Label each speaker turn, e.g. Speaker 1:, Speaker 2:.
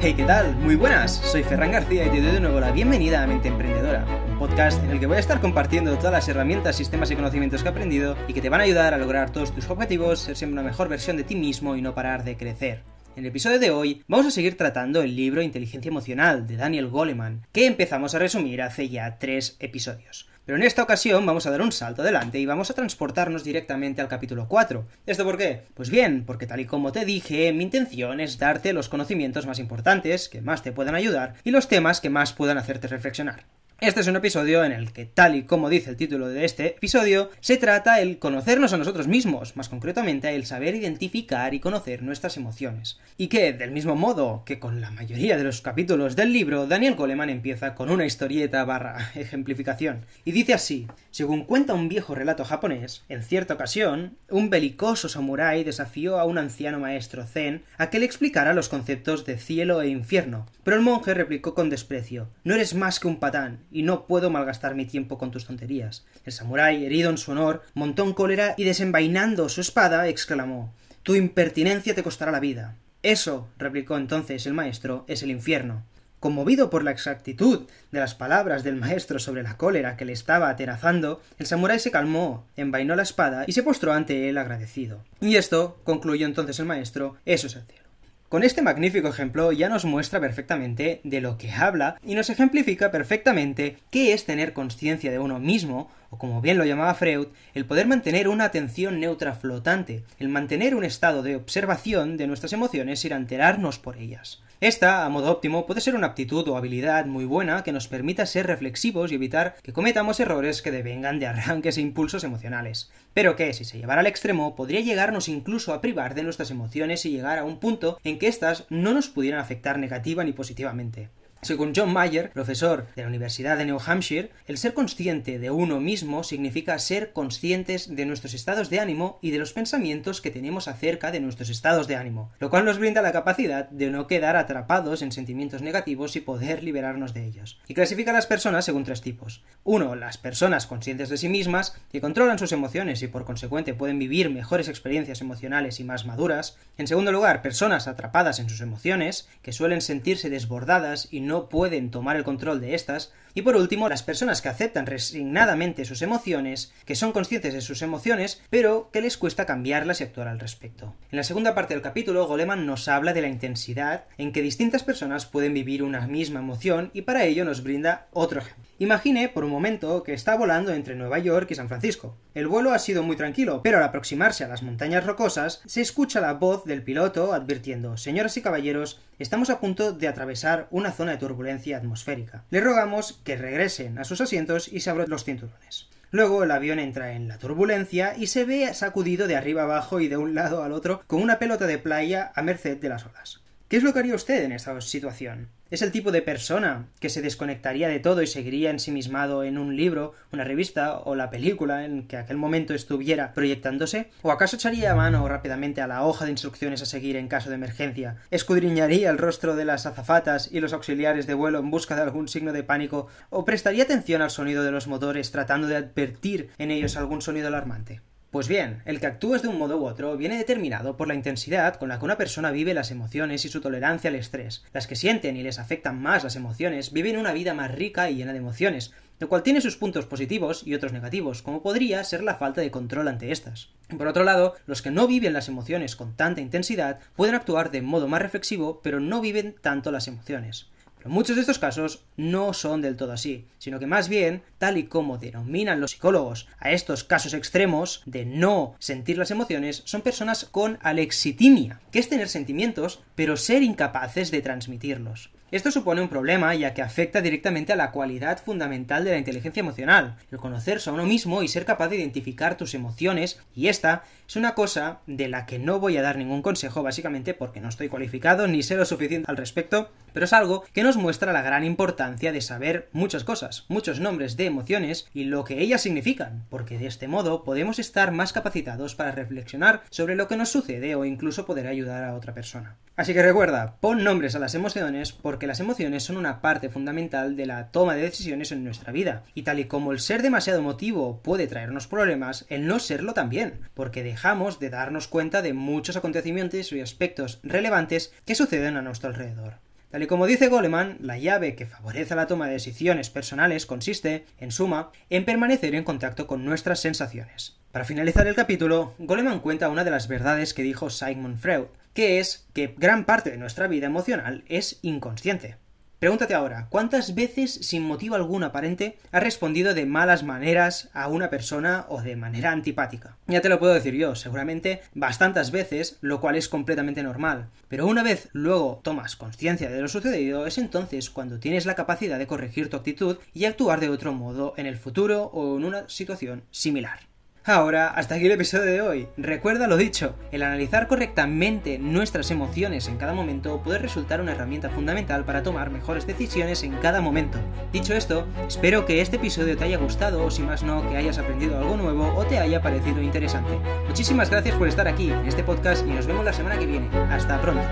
Speaker 1: Hey, ¿qué tal? Muy buenas, soy Ferran García y te doy de nuevo la bienvenida a Mente Emprendedora, un podcast en el que voy a estar compartiendo todas las herramientas, sistemas y conocimientos que he aprendido y que te van a ayudar a lograr todos tus objetivos, ser siempre una mejor versión de ti mismo y no parar de crecer. En el episodio de hoy vamos a seguir tratando el libro Inteligencia Emocional de Daniel Goleman, que empezamos a resumir hace ya tres episodios. Pero en esta ocasión vamos a dar un salto adelante y vamos a transportarnos directamente al capítulo 4. ¿Esto por qué? Pues bien, porque tal y como te dije, mi intención es darte los conocimientos más importantes, que más te puedan ayudar, y los temas que más puedan hacerte reflexionar. Este es un episodio en el que, tal y como dice el título de este episodio, se trata el conocernos a nosotros mismos, más concretamente el saber identificar y conocer nuestras emociones. Y que, del mismo modo que con la mayoría de los capítulos del libro, Daniel Goleman empieza con una historieta barra ejemplificación. Y dice así, según cuenta un viejo relato japonés, en cierta ocasión, un belicoso samurái desafió a un anciano maestro zen a que le explicara los conceptos de cielo e infierno, pero el monje replicó con desprecio, no eres más que un patán, y no puedo malgastar mi tiempo con tus tonterías. El samurái, herido en su honor, montó en cólera y desenvainando su espada, exclamó Tu impertinencia te costará la vida. Eso, replicó entonces el maestro, es el infierno. Conmovido por la exactitud de las palabras del maestro sobre la cólera que le estaba atenazando, el samurái se calmó, envainó la espada y se postró ante él agradecido. Y esto, concluyó entonces el maestro, eso es el cielo. Con este magnífico ejemplo ya nos muestra perfectamente de lo que habla y nos ejemplifica perfectamente qué es tener conciencia de uno mismo, o como bien lo llamaba Freud, el poder mantener una atención neutra flotante, el mantener un estado de observación de nuestras emociones sin alterarnos por ellas. Esta, a modo óptimo, puede ser una aptitud o habilidad muy buena que nos permita ser reflexivos y evitar que cometamos errores que devengan de arranques e impulsos emocionales, pero que, si se llevara al extremo, podría llegarnos incluso a privar de nuestras emociones y llegar a un punto en que éstas no nos pudieran afectar negativa ni positivamente. Según John Mayer, profesor de la Universidad de New Hampshire, el ser consciente de uno mismo significa ser conscientes de nuestros estados de ánimo y de los pensamientos que tenemos acerca de nuestros estados de ánimo, lo cual nos brinda la capacidad de no quedar atrapados en sentimientos negativos y poder liberarnos de ellos. Y clasifica a las personas según tres tipos. Uno, las personas conscientes de sí mismas, que controlan sus emociones y por consecuente pueden vivir mejores experiencias emocionales y más maduras. En segundo lugar, personas atrapadas en sus emociones, que suelen sentirse desbordadas y no pueden tomar el control de estas, y por último, las personas que aceptan resignadamente sus emociones, que son conscientes de sus emociones, pero que les cuesta cambiarlas y actuar al respecto. En la segunda parte del capítulo, Goleman nos habla de la intensidad en que distintas personas pueden vivir una misma emoción y para ello nos brinda otro ejemplo. Imagine por un momento que está volando entre Nueva York y San Francisco. El vuelo ha sido muy tranquilo, pero al aproximarse a las montañas rocosas se escucha la voz del piloto advirtiendo Señoras y caballeros, estamos a punto de atravesar una zona turbulencia atmosférica. Le rogamos que regresen a sus asientos y se abran los cinturones. Luego el avión entra en la turbulencia y se ve sacudido de arriba abajo y de un lado al otro con una pelota de playa a merced de las olas. ¿Qué es lo que haría usted en esta situación? ¿Es el tipo de persona que se desconectaría de todo y seguiría ensimismado en un libro, una revista o la película en que aquel momento estuviera proyectándose? ¿O acaso echaría mano rápidamente a la hoja de instrucciones a seguir en caso de emergencia? ¿Escudriñaría el rostro de las azafatas y los auxiliares de vuelo en busca de algún signo de pánico? ¿O prestaría atención al sonido de los motores tratando de advertir en ellos algún sonido alarmante? Pues bien, el que actúes de un modo u otro viene determinado por la intensidad con la que una persona vive las emociones y su tolerancia al estrés. Las que sienten y les afectan más las emociones viven una vida más rica y llena de emociones, lo cual tiene sus puntos positivos y otros negativos, como podría ser la falta de control ante estas. Por otro lado, los que no viven las emociones con tanta intensidad pueden actuar de modo más reflexivo, pero no viven tanto las emociones. Pero muchos de estos casos no son del todo así, sino que más bien, tal y como denominan los psicólogos a estos casos extremos de no sentir las emociones, son personas con alexitimia, que es tener sentimientos, pero ser incapaces de transmitirlos. Esto supone un problema ya que afecta directamente a la cualidad fundamental de la inteligencia emocional, el conocerse a uno mismo y ser capaz de identificar tus emociones, y esta es una cosa de la que no voy a dar ningún consejo básicamente porque no estoy cualificado ni sé lo suficiente al respecto, pero es algo que nos muestra la gran importancia de saber muchas cosas, muchos nombres de emociones y lo que ellas significan, porque de este modo podemos estar más capacitados para reflexionar sobre lo que nos sucede o incluso poder ayudar a otra persona. Así que recuerda, pon nombres a las emociones porque las emociones son una parte fundamental de la toma de decisiones en nuestra vida, y tal y como el ser demasiado emotivo puede traernos problemas, el no serlo también, porque dejamos de darnos cuenta de muchos acontecimientos y aspectos relevantes que suceden a nuestro alrededor. Tal y como dice Goleman, la llave que favorece la toma de decisiones personales consiste, en suma, en permanecer en contacto con nuestras sensaciones. Para finalizar el capítulo, Goleman cuenta una de las verdades que dijo Sigmund Freud, que es que gran parte de nuestra vida emocional es inconsciente. Pregúntate ahora, ¿cuántas veces sin motivo alguno aparente has respondido de malas maneras a una persona o de manera antipática? Ya te lo puedo decir yo, seguramente bastantes veces, lo cual es completamente normal. Pero una vez luego tomas conciencia de lo sucedido, es entonces cuando tienes la capacidad de corregir tu actitud y actuar de otro modo en el futuro o en una situación similar. Ahora, hasta aquí el episodio de hoy. Recuerda lo dicho, el analizar correctamente nuestras emociones en cada momento puede resultar una herramienta fundamental para tomar mejores decisiones en cada momento. Dicho esto, espero que este episodio te haya gustado o si más no, que hayas aprendido algo nuevo o te haya parecido interesante. Muchísimas gracias por estar aquí en este podcast y nos vemos la semana que viene. Hasta pronto.